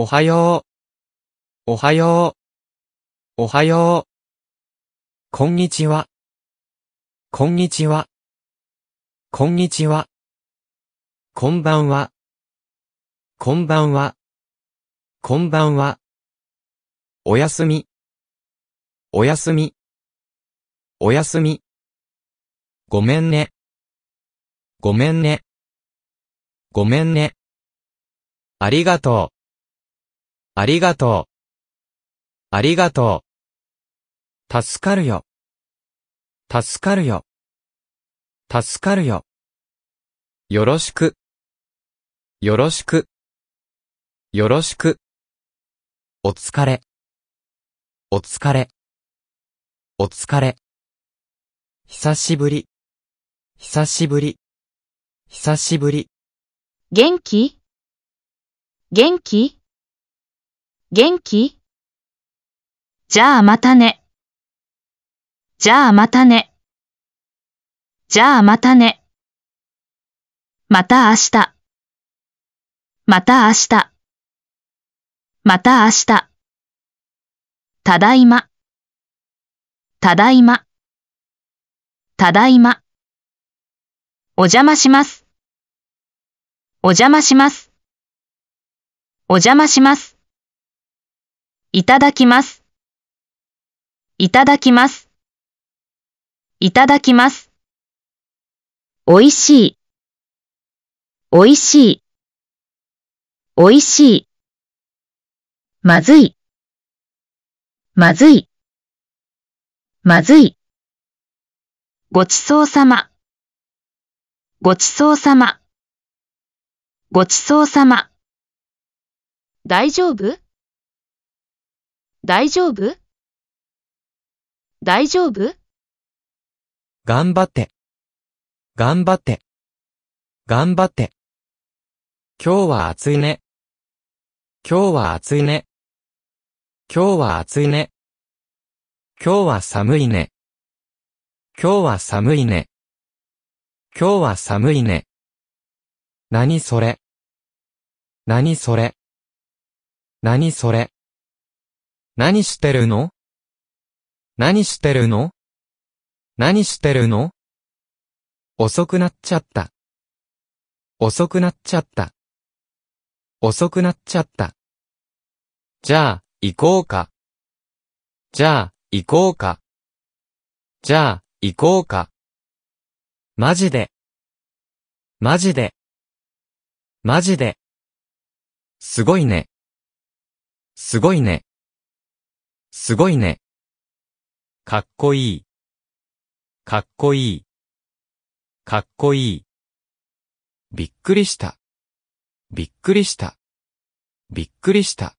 おはよう。おはよう。おはよう。こんにちは。こんにちは。こんにちは。こんばんは。こんばんは。こんばんは。おやすみ。おやすみ。おやすみ。ごめんね。ごめんね。ごめんね。ありがとう。ありがとう。ありがとう。助かるよ。助かるよ。助かるよ。よろしく。よろしく。よろしく。お疲れ。お疲れ。お疲れ。久しぶり。久しぶり。久しぶり。元気？元気？元気？じゃあまたね。じゃあまたね。じゃあまたね。また明日。また明日。また明日。ただいま。ただいま。ただいま。お邪魔します。お邪魔します。お邪魔します。いただきます。いただきます。いただきます。おいしい。おいしい。おいしい。まずい。まずい。まずい。ごちそうさま。ごちそうさま。ごちそうさま。大丈夫？大丈夫？大丈夫？頑張って。頑張って。頑張って。今日は暑いね。今日は暑いね。今日は暑いね。今日は寒いね。今日は寒いね。今日は寒いね。何それ？何それ？何それ？何してるの？何してるの？何してるの？遅くなっちゃった。遅くなっちゃった。遅くなっちゃった。じゃあ、行こうか。じゃあ、行こうか。じゃあ、行こうか。マジで。マジで。マジで。すごいね。すごいね。すごいね。かっこいい。かっこいい。かっこいい。びっくりした。びっくりした。びっくりした。